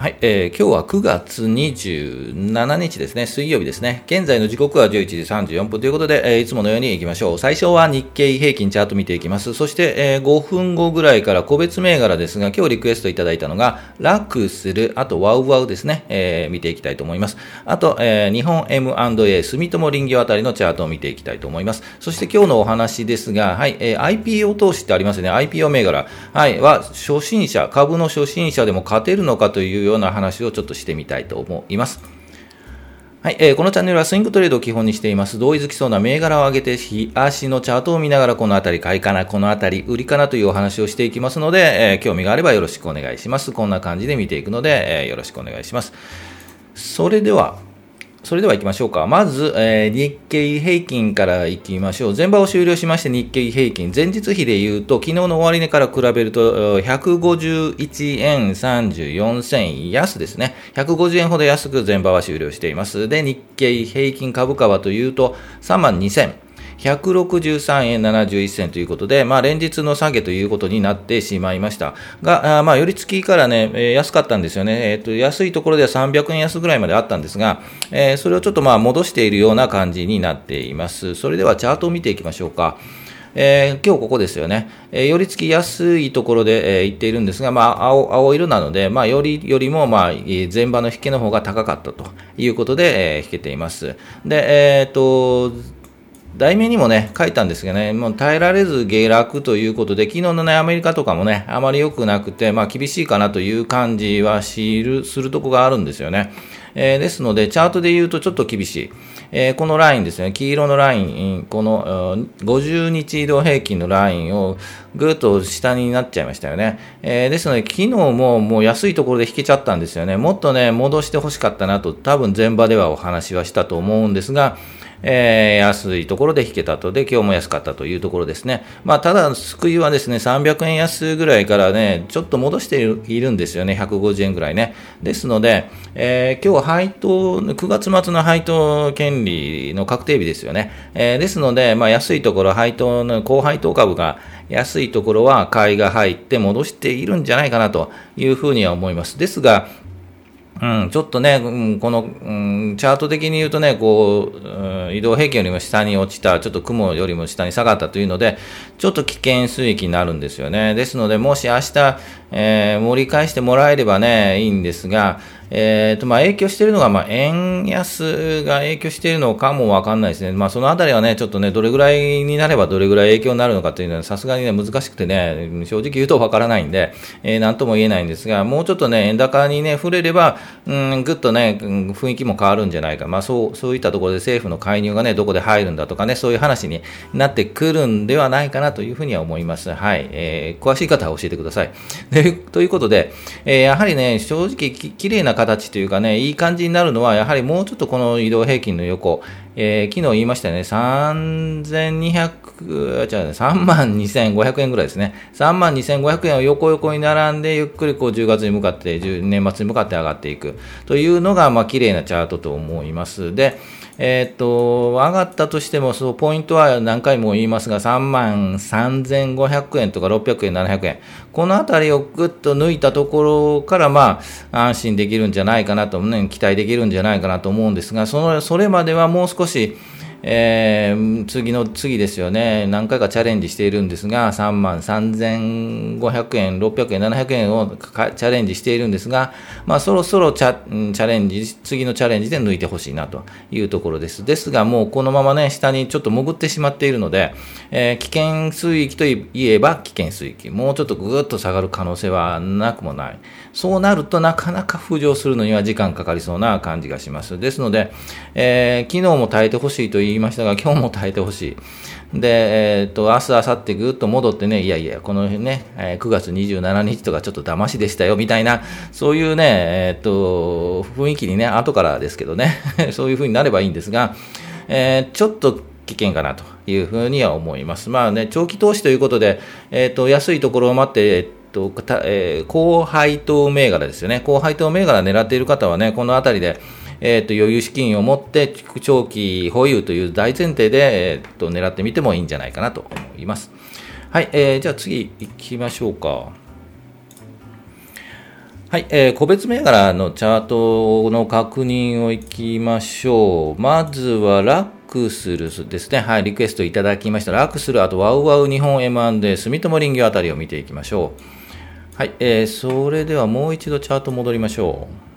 はい、えー、今日は9月27日ですね、水曜日ですね。現在の時刻は11時34分ということで、えー、いつものように行きましょう。最初は日経平均チャート見ていきます。そして、えー、5分後ぐらいから個別銘柄ですが、今日リクエストいただいたのが、楽する、あとワウワウですね、えー、見ていきたいと思います。あと、えー、日本 M&A、住友林業あたりのチャートを見ていきたいと思います。そして今日のお話ですが、はい、えー、IPO 投資ってありますよね。IPO 銘柄、はい、は初心者、株の初心者でも勝てるのかというような話をちょっとしてみたいと思います。はい、えー、このチャンネルはスイングトレードを基本にしています。同意づきそうな銘柄を上げて、日足のチャートを見ながら、このあたり買いかな、このあたり売りかなというお話をしていきますので、えー、興味があればよろしくお願いします。こんな感じで見ていくので、えー、よろしくお願いします。それでは、それでは行きましょうか。まず、えー、日経平均から行きましょう。前場を終了しまして日経平均、前日比で言うと、昨日の終値から比べると、151円34銭安ですね。150円ほど安く前場は終了しています。で、日経平均株価はというと、3万2000。163円71銭ということで、まあ、連日の下げということになってしまいましたが、あまあ、寄り付きからね、安かったんですよね、えーと、安いところでは300円安ぐらいまであったんですが、えー、それをちょっとまあ戻しているような感じになっています。それではチャートを見ていきましょうか。えー、今日ここですよね、えー、寄り付きやすいところで、えー、言っているんですが、まあ、青青色なので、まあ、よりよりも、まあ、前場の引けの方が高かったということで、えー、引けています。で、えっ、と、題名にもね、書いたんですけどね、もう耐えられず下落ということで、昨日のね、アメリカとかもね、あまり良くなくて、まあ厳しいかなという感じは知る、するとこがあるんですよね。えー、ですので、チャートで言うとちょっと厳しい。えー、このラインですね、黄色のライン、この50日移動平均のラインをぐっと下になっちゃいましたよね。えー、ですので、昨日ももう安いところで引けちゃったんですよね。もっとね、戻してほしかったなと、多分前場ではお話はしたと思うんですが、えー、安いところで引けたとで、今日も安かったというところですね。まあ、ただ、救いはですね、300円安ぐらいからね、ちょっと戻しているんですよね、150円ぐらいね。ですので、えー、今日配当、9月末の配当権利の確定日ですよね。えー、ですので、まあ、安いところ、配当の高配当株が安いところは買いが入って戻しているんじゃないかなというふうには思います。ですが、うん、ちょっとね、この、うん、チャート的に言うとね、こう、移動平均よりも下に落ちた、ちょっと雲よりも下に下がったというので、ちょっと危険水域になるんですよね。ですので、もし明日、えー、盛り返してもらえればね、いいんですが、えーとまあ、影響しているのが、まあ、円安が影響しているのかもわかんないですね、まあ、そのあたりはね、ちょっとね、どれぐらいになればどれぐらい影響になるのかというのは、さすがにね、難しくてね、正直言うとわからないんで、えー、なんとも言えないんですが、もうちょっとね、円高にね、触れれば、うん、ぐっとね、雰囲気も変わるんじゃないか、まあ、そうそういったところで政府の介入がね、どこで入るんだとかね、そういう話になってくるんではないかなというふうには思います。はい。えー、詳しい方は教えてください。で ということで、えー、やはりね、正直き、綺麗な形というかね、いい感じになるのは、やはりもうちょっとこの移動平均の横、えー、昨日言いましたよね、3200、じゃあ、ね、3万2500円ぐらいですね。3万2500円を横横に並んで、ゆっくりこう10月に向かって、年末に向かって上がっていくというのが、まあ、綺麗なチャートと思います。で、えー、っと、上がったとしても、そのポイントは何回も言いますが、3万3500円とか600円、700円。このあたりをぐっと抜いたところから、まあ、安心できるんじゃないかなと、ね、期待できるんじゃないかなと思うんですが、その、それまではもう少し、えー、次の次ですよね、何回かチャレンジしているんですが、3万3500円、600円、700円をチャレンジしているんですが、まあ、そろそろチャチャレンジ、次のチャレンジで抜いてほしいなというところです。ですが、もうこのままね、下にちょっと潜ってしまっているので、えー、危険水域といえば危険水域、もうちょっとぐーっと下がる可能性はなくもない。そうなるとなかなか浮上するのには時間かかりそうな感じがします。ですので、えー、昨日も耐えてほしいと言いましたが、今日も耐えてほしい。で、えっ、ー、と、明日、明後日ぐっと戻ってね、いやいや、この辺ね、え9月27日とかちょっと騙しでしたよ、みたいな、そういうね、えっ、と、雰囲気にね、後からですけどね、そういう風になればいいんですが、えー、ちょっと危険かなというふうには思います。まあね、長期投資ということで、えっ、と、安いところを待って、とえー、高配当銘柄ですよね。高配当銘柄狙っている方はね、このあたりで、えーと、余裕資金を持って長期保有という大前提で、えーと、狙ってみてもいいんじゃないかなと思います。はい、えー、じゃあ次行きましょうか。はい、えー、個別銘柄のチャートの確認をいきましょう。まずはラックスルスですね。はい、リクエストいただきました。ラックスル、あとワウワウ日本 M&A、住友林業あたりを見ていきましょう。はい、えー、それではもう一度チャート戻りましょう。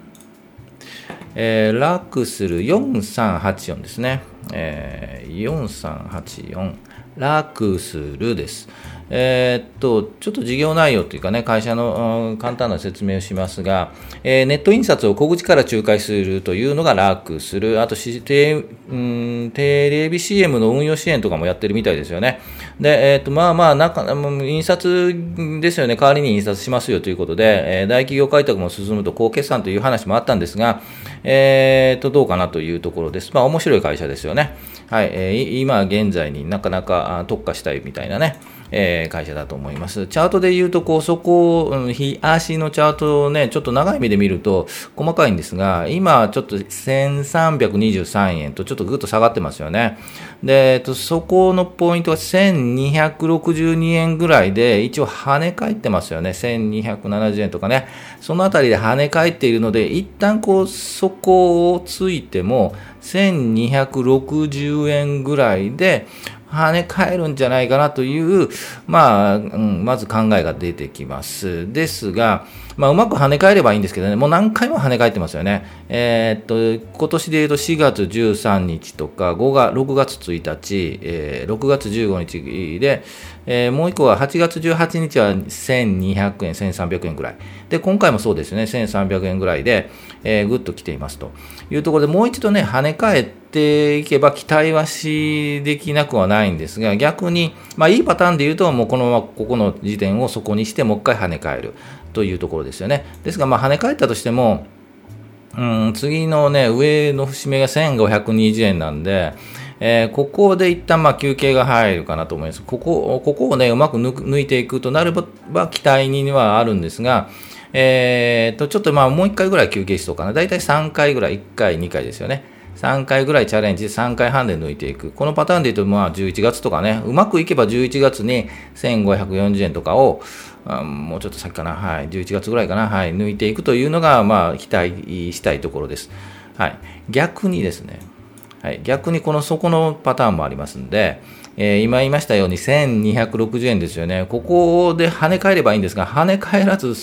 えー、ラックスル4384ですね。えー、4384。ラクスルです。えー、っと、ちょっと事業内容というかね、会社の、うん、簡単な説明をしますが、えー、ネット印刷を小口から仲介するというのが楽する。あとテ、うん、テレビ CM の運用支援とかもやってるみたいですよね。で、えー、っと、まあまあ、なんか、印刷ですよね。代わりに印刷しますよということで、えー、大企業開拓も進むと高決算という話もあったんですが、えー、と、どうかなというところです。まあ、面白い会社ですよね。はい、えー、今現在になかなか特化したいみたいなね。え、会社だと思います。チャートで言うと、こう、そこ、うん、日足のチャートをね、ちょっと長い目で見ると細かいんですが、今ちょっと1323円とちょっとぐっと下がってますよね。で、えっと、そこのポイントは1262円ぐらいで、一応跳ね返ってますよね。1270円とかね。そのあたりで跳ね返っているので、一旦こう、そこをついても、1260円ぐらいで、跳ね返るんじゃないかなという、まあ、うん、まず考えが出てきます。ですが、まあ、うまく跳ね返ればいいんですけどね、もう何回も跳ね返ってますよね。えー、っと、今年で言うと4月13日とか、5月、6月1日、えー、6月15日で、えー、もう一個は8月18日は1200円、1300円ぐらい。で、今回もそうですよね、1300円ぐらいで、えー、ぐっと来ていますというところで、もう一度ね、跳ね返ってていけば期待はしできなくはないんですが、逆に、まあいいパターンで言うと、もうこのままここの時点をそこにして、もう一回跳ね返るというところですよね。ですが、まあ跳ね返ったとしても、うん、次のね、上の節目が1520円なんで、えー、ここで一旦まあ休憩が入るかなと思います。ここ、ここをね、うまく抜いていくとなれば期待にはあるんですが、えー、と、ちょっとまあもう1回ぐらい休憩しそうかな。だいたい3回ぐらい、1回、2回ですよね。3回ぐらいチャレンジで3回半で抜いていく。このパターンで言うと、まあ11月とかね、うまくいけば11月に1540円とかを、もうちょっと先かな、はい、11月ぐらいかな、はい、抜いていくというのが、まあ期待したいところです。はい。逆にですね、はい、逆にこの底のパターンもありますんで、えー、今言いましたように1260円ですよね。ここで跳ね返ればいいんですが、跳ね返らず、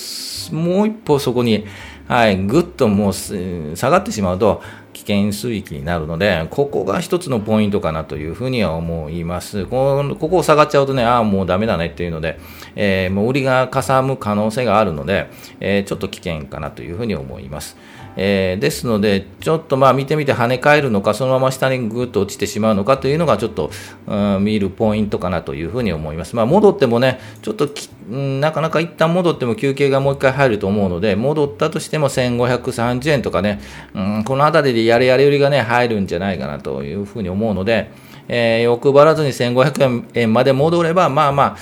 もう一歩そこに、はい、ぐっともう下がってしまうと、険水域になるので、ここが一つのポイントかなというふうには思います。こここを下がっちゃうとね、ああ、もうダメだねっていうので、えー、もう売りがかさむ可能性があるので、えー、ちょっと危険かなというふうに思います。えー、ですので、ちょっとまあ見てみて跳ね返るのか、そのまま下にぐっと落ちてしまうのかというのが、ちょっと、うん、見るポイントかなというふうに思います。まあ、戻ってもね、ちょっと、なかなか一旦戻っても休憩がもう一回入ると思うので、戻ったとしても1530円とかね、うん、この辺りでやれやれ売りがね、入るんじゃないかなというふうに思うので、えー、欲張らずに1500円まで戻れば、まあまあ、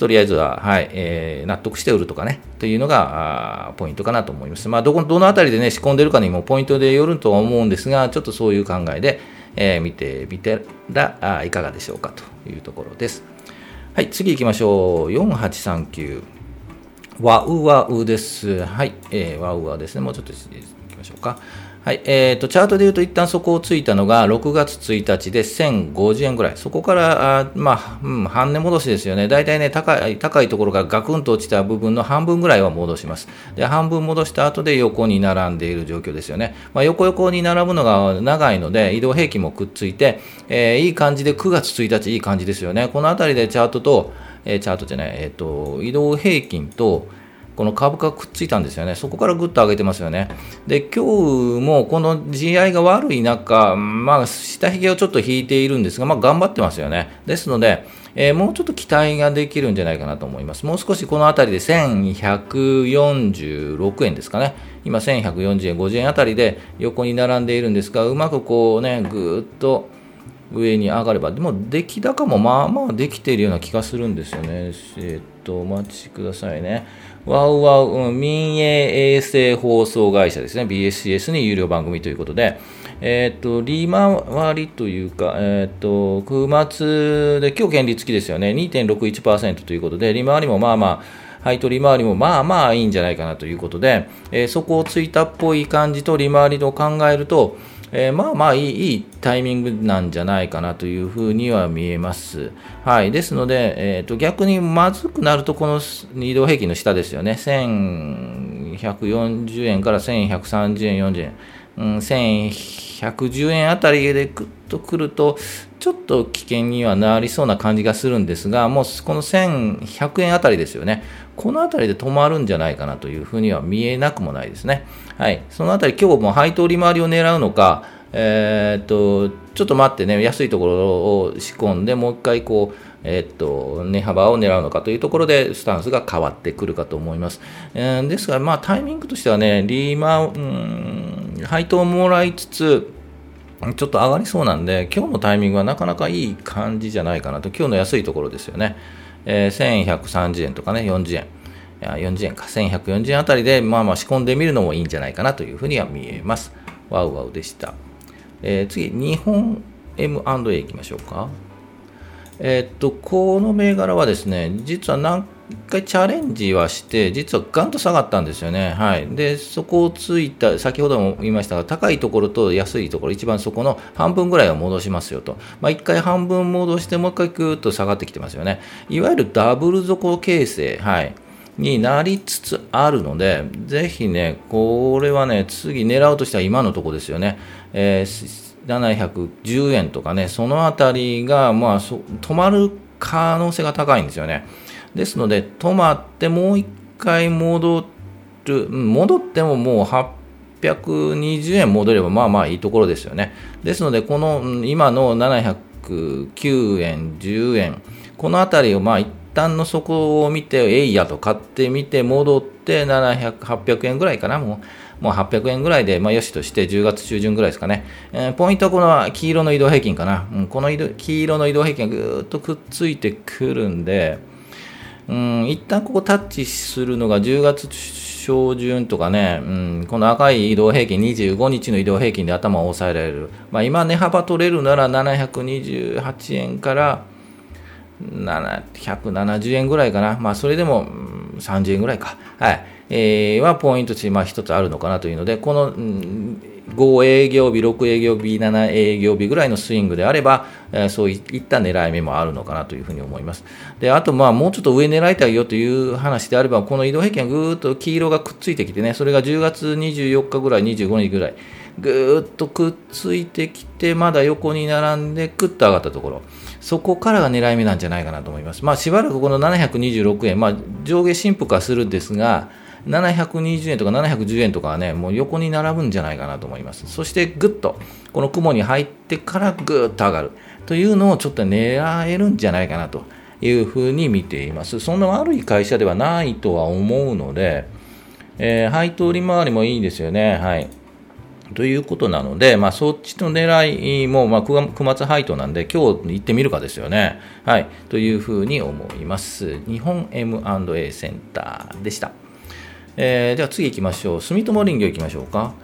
とりあえずは、はい、えー、納得して売るとかね、というのが、ポイントかなと思います。まあ、どこ、どのあたりでね、仕込んでるかにもポイントでよるとは思うんですが、ちょっとそういう考えで、えー、見てみてら、いかがでしょうかというところです。はい、次行きましょう。4839。ワウワウです。はい、えー、ワウワウですね。もうちょっと行きましょうか。はい、えーと、チャートで言うと、一旦そこをついたのが6月1日で1050円ぐらい、そこからあ、まあ、うん、半値戻しですよね、大体ね高い、高いところがガクンと落ちた部分の半分ぐらいは戻します。で半分戻した後で横に並んでいる状況ですよね。まあ、横横に並ぶのが長いので、移動平均もくっついて、えー、いい感じで9月1日、いい感じですよね。この辺りでチャートと、えー、チャートじゃない、えーと移動平均と、この株価くっついたんですよね。そこからぐっと上げてますよね。で、今日もこの GI が悪い中、まあ、下髭をちょっと引いているんですが、まあ、頑張ってますよね。ですので、えー、もうちょっと期待ができるんじゃないかなと思います。もう少しこの辺りで1146円ですかね。今1140円、50円あたりで横に並んでいるんですが、うまくこうね、ぐーっと上に上がれば、でも出来高もまあまあできているような気がするんですよね。えっと、お待ちくださいね。ワウワウ、うん、民営衛星放送会社ですね。BSCS に有料番組ということで、えっと、利回りというか、えっと、9末で、今日権利付きですよね。2.61%ということで、利回りもまあまあ、配当利回りもまあまあいいんじゃないかなということで、えー、そこをついたっぽい感じと利回りを考えると、えー、まあまあいいいいタイミングなんじゃないかなというふうには見えます。はい。ですので、えー、と逆にまずくなると、この移動平均の下ですよね。1140円から1130円、40円。うん、1110円あたりでとくると、ちょっと危険にはなりそうな感じがするんですが、もうこの1100円あたりですよね。このあたりで止まるんじゃないかなというふうには見えなくもないですね。はい。そのあたり今日も配当利回りを狙うのか、えー、っと、ちょっと待ってね、安いところを仕込んで、もう一回こう、えっと、値幅を狙うのかというところで、スタンスが変わってくるかと思います。えー、ですが、まあ、タイミングとしてはね、リーマン、うん、配当をもらいつつ、ちょっと上がりそうなんで、今日のタイミングはなかなかいい感じじゃないかなと、今日の安いところですよね。えー、1130円とかね、40円。いや40円か、1140円あたりで、まあまあ仕込んでみるのもいいんじゃないかなというふうには見えます。ワウワウでした。えー、次、日本 M&A いきましょうか。えー、っと、この銘柄はですね、実は何回チャレンジはして、実はガンと下がったんですよね。はい。で、そこをついた、先ほども言いましたが、高いところと安いところ、一番そこの半分ぐらいは戻しますよと。まあ、一回半分戻して、もう一回ぐーっと下がってきてますよね。いわゆるダブル底形成。はい。になりつつあるので、ぜひね、これはね、次狙うとしては今のところですよね。えー710円とかね、そのあたりが、まあ、止まる可能性が高いんですよね。ですので、止まってもう一回戻る、戻ってももう820円戻ればまあまあいいところですよね。ですので、この今の709円、10円、このあたりをまあ一旦の底を見て、えいやと買ってみて、戻って700、800円ぐらいかな、もう。もう800円ぐらいで、まあ、よしとして10月中旬ぐらいですかね。えー、ポイントはこの黄色の移動平均かな。うん、この黄色の移動平均がぐーっとくっついてくるんで、うん、一旦ここタッチするのが10月上旬とかね、うん、この赤い移動平均、25日の移動平均で頭を押さえられる。まあ、今、値幅取れるなら728円から170円ぐらいかな。まあ、それでも、30円ぐらいか。はい。えー、はポイント値、まあ、一つあるのかなというので、この、うん5営業日、6営業日、7営業日ぐらいのスイングであれば、え、そういった狙い目もあるのかなというふうに思います。で、あと、まあ、もうちょっと上狙いたいよという話であれば、この移動平均がぐーっと黄色がくっついてきてね、それが10月24日ぐらい、25日ぐらい、ぐーっとくっついてきて、まだ横に並んで、くっと上がったところ。そこからが狙い目なんじゃないかなと思います。まあ、しばらくこの726円、まあ、上下振幅はするんですが、720円とか710円とかはね、もう横に並ぶんじゃないかなと思います。そしてぐっと、この雲に入ってからぐっと上がるというのをちょっと狙えるんじゃないかなというふうに見ています。そんな悪い会社ではないとは思うので、えー、配当利回りもいいですよね。はい。ということなので、まあ、そっちの狙いも、まあ、9月配当なんで、今日行ってみるかですよね。はい。というふうに思います。日本 M&A センターでした。えー、では次行きましょう。住友林業行きましょうか。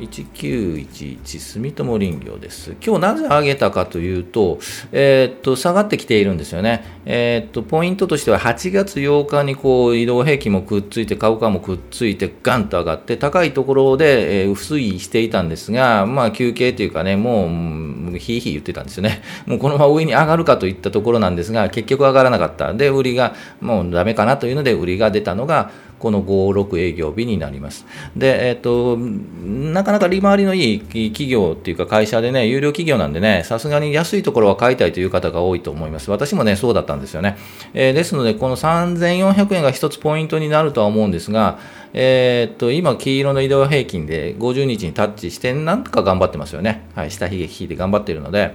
1911住友林業です。今日なぜ上げたかというと、えー、っと、下がってきているんですよね。えー、っと、ポイントとしては8月8日にこう移動平均もくっついて、株価もくっついて、ガンと上がって、高いところで、えー、推移していたんですが、まあ休憩というかね、もう、ひいひい言ってたんですよね。もうこのまま上に上がるかといったところなんですが、結局上がらなかった。で、売りがもうダメかなというので、売りが出たのが、この5、6営業日になります。で、えっ、と、なかなか利回りのいい企業っていうか会社でね、有料企業なんでね、さすがに安いところは買いたいという方が多いと思います。私もね、そうだったんですよね。えー、ですので、この3400円が一つポイントになるとは思うんですが、えー、っと、今、黄色の移動平均で50日にタッチして、なんとか頑張ってますよね。はい、下髭引いて頑張っているので、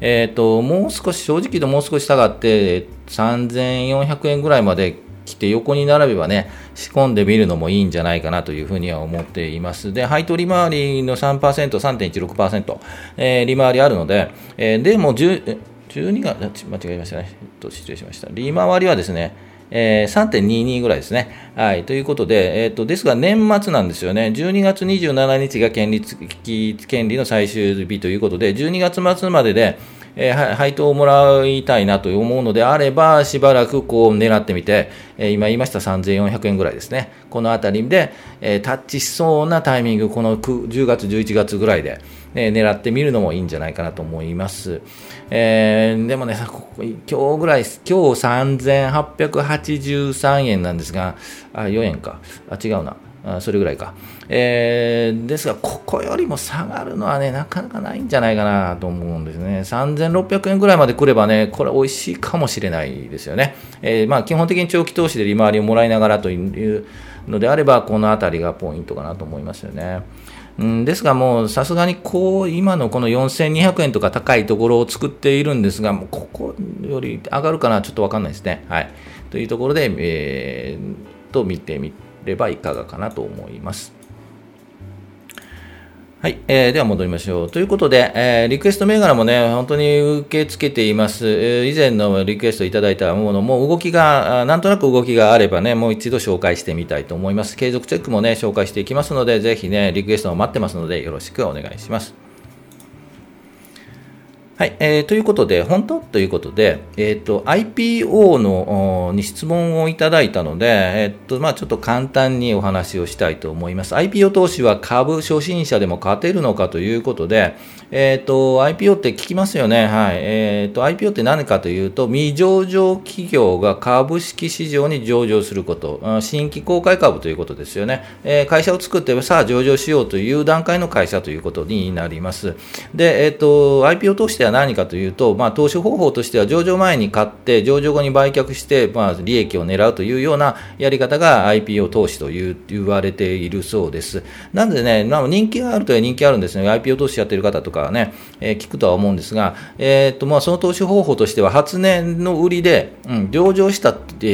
えー、っと、もう少し、正直言うともう少し下がって、3400円ぐらいまで来て横に並べばね、仕込んでみるのもいいんじゃないかなというふうには思っています。で、配当利回りの3%、3.16%、えー、利回りあるので、えー、でも10、12月、間違えましたね。と、失礼しました。利回りはですね、えー、3.22ぐらいですね。はい。ということで、えっ、と、ですが年末なんですよね。12月27日が権利権利の最終日ということで、12月末までで、えー、配当をもらいたいなと思うのであれば、しばらくこう狙ってみて、えー、今言いました3400円ぐらいですね。このあたりで、えー、タッチしそうなタイミング、この10月、11月ぐらいで、えー、狙ってみるのもいいんじゃないかなと思います。えー、でもね、今日ぐらい、今日3883円なんですが、あ、4円か。あ、違うな。あそれぐらいか。えー、ですが、ここよりも下がるのはね、なかなかないんじゃないかなと思うんですね。3600円ぐらいまで来ればね、これ美味しいかもしれないですよね。えー、まあ、基本的に長期投資で利回りをもらいながらというのであれば、このあたりがポイントかなと思いますよね。うん、ですが、もうさすがにこう今のこの4200円とか高いところを作っているんですが、もうここより上がるかな、ちょっと分かんないですね。はい、というところで、えー、と見てみてればいかがかなと思います。はい、えー、では戻りましょう。ということで、えー、リクエスト銘柄もね、本当に受け付けています。えー、以前のリクエストいただいたものも動きが、なんとなく動きがあればね、もう一度紹介してみたいと思います。継続チェックもね、紹介していきますので、ぜひね、リクエストを待ってますので、よろしくお願いします。はい、えー、ということで、本当？ということで、えーと、IPO のに質問をいただいたので、えーとまあ、ちょっと簡単にお話をしたいと思います。IPO 投資は株初心者でも勝てるのかということで、えーと、IPO って聞きますよね、はいえーと、IPO って何かというと、未上場企業が株式市場に上場すること、新規公開株ということですよね、え、会社を作って、さあ上場しようという段階の会社ということになります。で、えーと、IPO 投資では何かというと、まあ、投資方法としては上場前に買って、上場後に売却して、まあ、利益を狙うというようなやり方が IPO 投資という言われているそうです。なんでね、まあ、人気があるとは人気あるんですね。IPO 投資やってる方とかね、えー、聞くとは思うんですが、えー、とまあ、その投資方法としては、初年の売りで、うん、上場した、え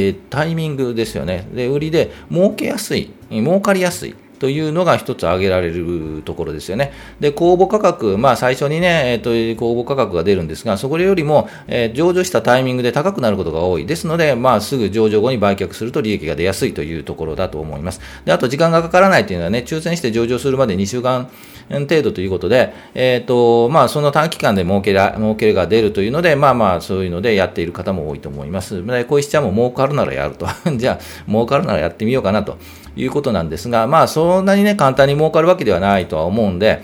ー、タイミングですよね。で、売りで儲けやすい、儲かりやすい。というのが一つ挙げられるところですよね。で、公募価格、まあ最初にね、えっ、ー、と、公募価格が出るんですが、そこよりも、えー、上場したタイミングで高くなることが多い。ですので、まあすぐ上場後に売却すると利益が出やすいというところだと思います。で、あと時間がかからないというのはね、抽選して上場するまで2週間程度ということで、えっ、ー、と、まあその短期間で儲けら、儲けが出るというので、まあまあそういうのでやっている方も多いと思います。で、小石ちゃんも儲かるならやると。じゃあ、儲かるならやってみようかなということなんですが、まあそんなにね、簡単に儲かるわけではないとは思うんで、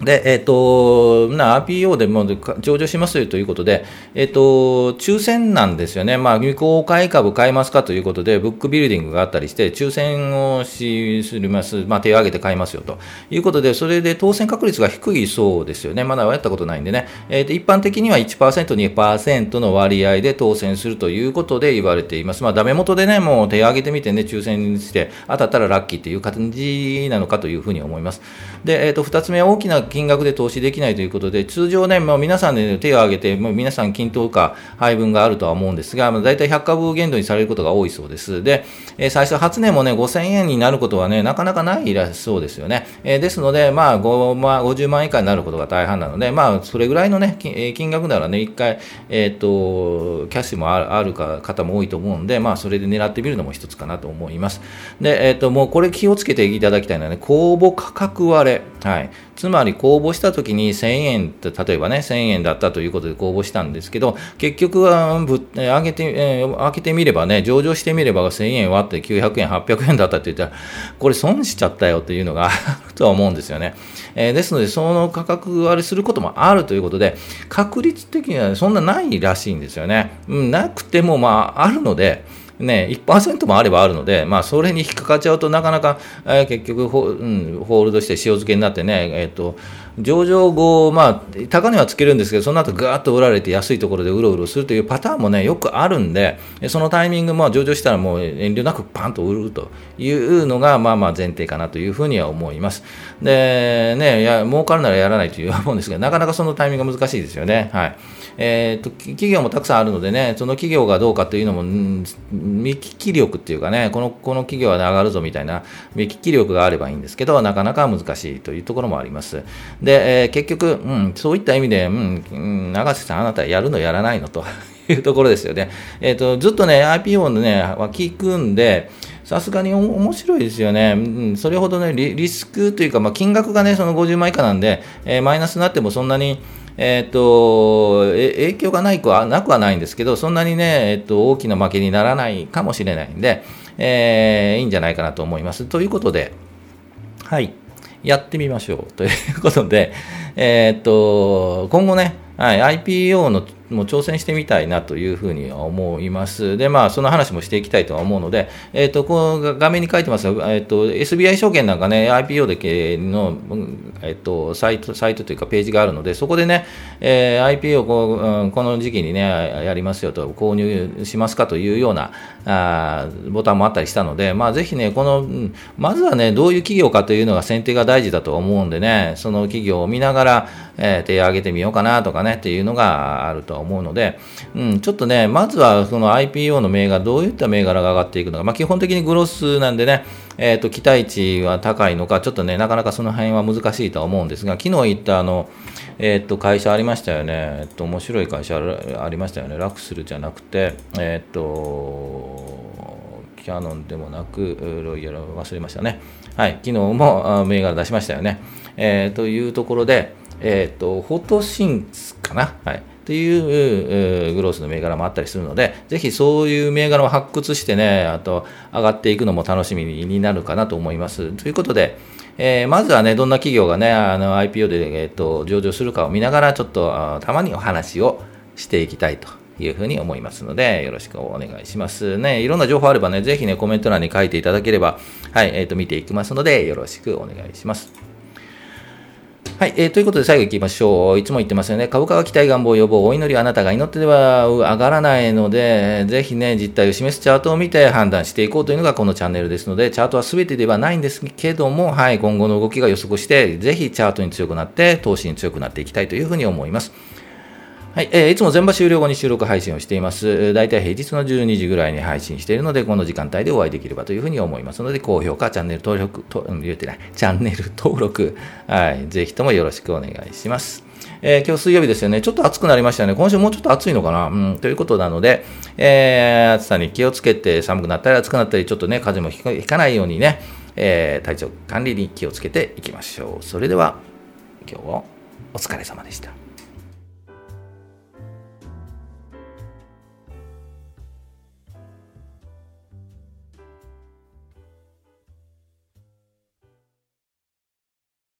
で、えっ、ー、と、な、RPO でも上場しますよということで、えっ、ー、と、抽選なんですよね。まあ、未公開株買いますかということで、ブックビルディングがあったりして、抽選をします、まあ、手を挙げて買いますよということで、それで当選確率が低いそうですよね。まだやったことないんでね。えっ、ー、と、一般的には1%、2%の割合で当選するということで言われています。まあ、ダメ元でね、もう手を挙げてみてね、抽選して当たったらラッキーっていう感じなのかというふうに思います。で、えっ、と、二つ目大きな金額で投資できないということで、通常ね、まあ、皆さんで、手を挙げて、まあ、皆さん均等か配分があるとは思うんですが、まあ、大体100株限度にされることが多いそうです。で、えー、最初初年もね、5000円になることはね、なかなかないらそうですよね。えー、ですので、まあ、5まあ、50万以下になることが大半なので、まあ、それぐらいのね、金額ならね、一回、えっ、ー、と、キャッシュもあるか方も多いと思うんで、まあ、それで狙ってみるのも一つかなと思います。で、えっ、と、もうこれ気をつけていただきたいのはね、公募価格割れ。はい。つまり公募したときに1000円、例えばね、1000円だったということで公募したんですけど、結局はぶ、え上げて、えー、開けてみればね、上場してみれば1000円割って900円、800円だったって言ったら、これ損しちゃったよというのがあ るとは思うんですよね。えー、ですので、その価格割れすることもあるということで、確率的にはそんなないらしいんですよね。うん、なくても、まあ、あるので、ね、1%もあればあるので、まあ、それに引っかかっちゃうとなかなか、えー、結局ホ、うん、ホールドして塩漬けになってね、えーと、上場後、まあ、高値はつけるんですけど、その後ぐーっと売られて安いところでうろうろするというパターンもね、よくあるんで、そのタイミング、まあ、上場したらもう遠慮なくパンと売るというのが、まあまあ前提かなというふうには思います。で、ね、や儲かるならやらないという思うんですが、なかなかそのタイミングが難しいですよね。はい。えーと、企業もたくさんあるのでね、その企業がどうかというのも、見聞き力っていうかね、このこの企業は、上がるぞみたいな見聞き力があればいいんですけど、なかなか難しいというところもあります。で、えー、結局、うん、そういった意味で、うん、永瀬さん、あなたやるのやらないのと いうところですよね。えっ、ー、と、ずっとね、IPO のね、は聞くんで、さすがに面白いですよね。うん、それほどねリ、リスクというか、まあ、金額がね、その50万以下なんで、えー、マイナスになってもそんなに、えーと、影響がないくはなくはないんですけど、そんなにね、えーと、大きな負けにならないかもしれないんで、えー、いいんじゃないかなと思います。ということで、はい、やってみましょうということで、えーと今後ね、はい、IPO のも挑戦してみたいなというふうに思います。で、まあ、その話もしていきたいとは思うので、えっ、ー、と、この画面に書いてますえっ、ー、と、SBI 証券なんかね、IPO での、えっ、ー、と、サイト、サイトというかページがあるので、そこでね、えー、IPO こう、うん、この時期にね、やりますよと、購入しますかというような、あボタンもあったりしたので、まあ、ぜひね、この、まずはね、どういう企業かというのが選定が大事だと思うんでね、その企業を見ながら、えー、手を挙げてみようかなとかね、っていうのがあると思うので、うん、ちょっとね、まずはその IPO の銘柄、どういった銘柄が上がっていくのか、まあ、基本的にグロスなんでね、えーと、期待値は高いのか、ちょっとね、なかなかその辺は難しいとは思うんですが、昨日言ったあの、えーと、会社ありましたよね、えーと、面白い会社ありましたよね、ラクスルじゃなくて、えっ、と、キャノンでもなく、ロイヤル忘れましたね。はい、昨日も銘柄出しましたよね。えー、というところで、えっ、ー、と、フォトシンスかな。はい。というグロースの銘柄もあったりするので、ぜひそういう銘柄を発掘してね、あと上がっていくのも楽しみになるかなと思います。ということで、えー、まずはね、どんな企業がね、あの IPO で、えーと、上場するかを見ながら、ちょっとたまにお話をしていきたいというふうに思いますので、よろしくお願いします。ね、いろんな情報あればね、ぜひね、コメント欄に書いていただければ、はい、えっ、ー、と、見ていきますので、よろしくお願いします。はい、えー、ということで最後いきましょう。いつも言ってますよね。株価は期待願望予防、お祈りあなたが祈ってでは上がらないので、ぜひね、実態を示すチャートを見て判断していこうというのがこのチャンネルですので、チャートは全てではないんですけども、はい、今後の動きが予測して、ぜひチャートに強くなって、投資に強くなっていきたいというふうに思います。はい、えー、いつも全場終了後に収録配信をしています。大体平日の12時ぐらいに配信しているので、この時間帯でお会いできればというふうに思いますので、高評価、チャンネル登録、と言ってない、チャンネル登録、はい、ぜひともよろしくお願いします。えー、今日水曜日ですよね。ちょっと暑くなりましたよね。今週もうちょっと暑いのかな？うん、ということなので、えー、暑さに気をつけて、寒くなったり暑くなったり、ちょっとね、風邪もひかないようにね、えー、体調管理に気をつけていきましょう。それでは、今日はお疲れ様でした。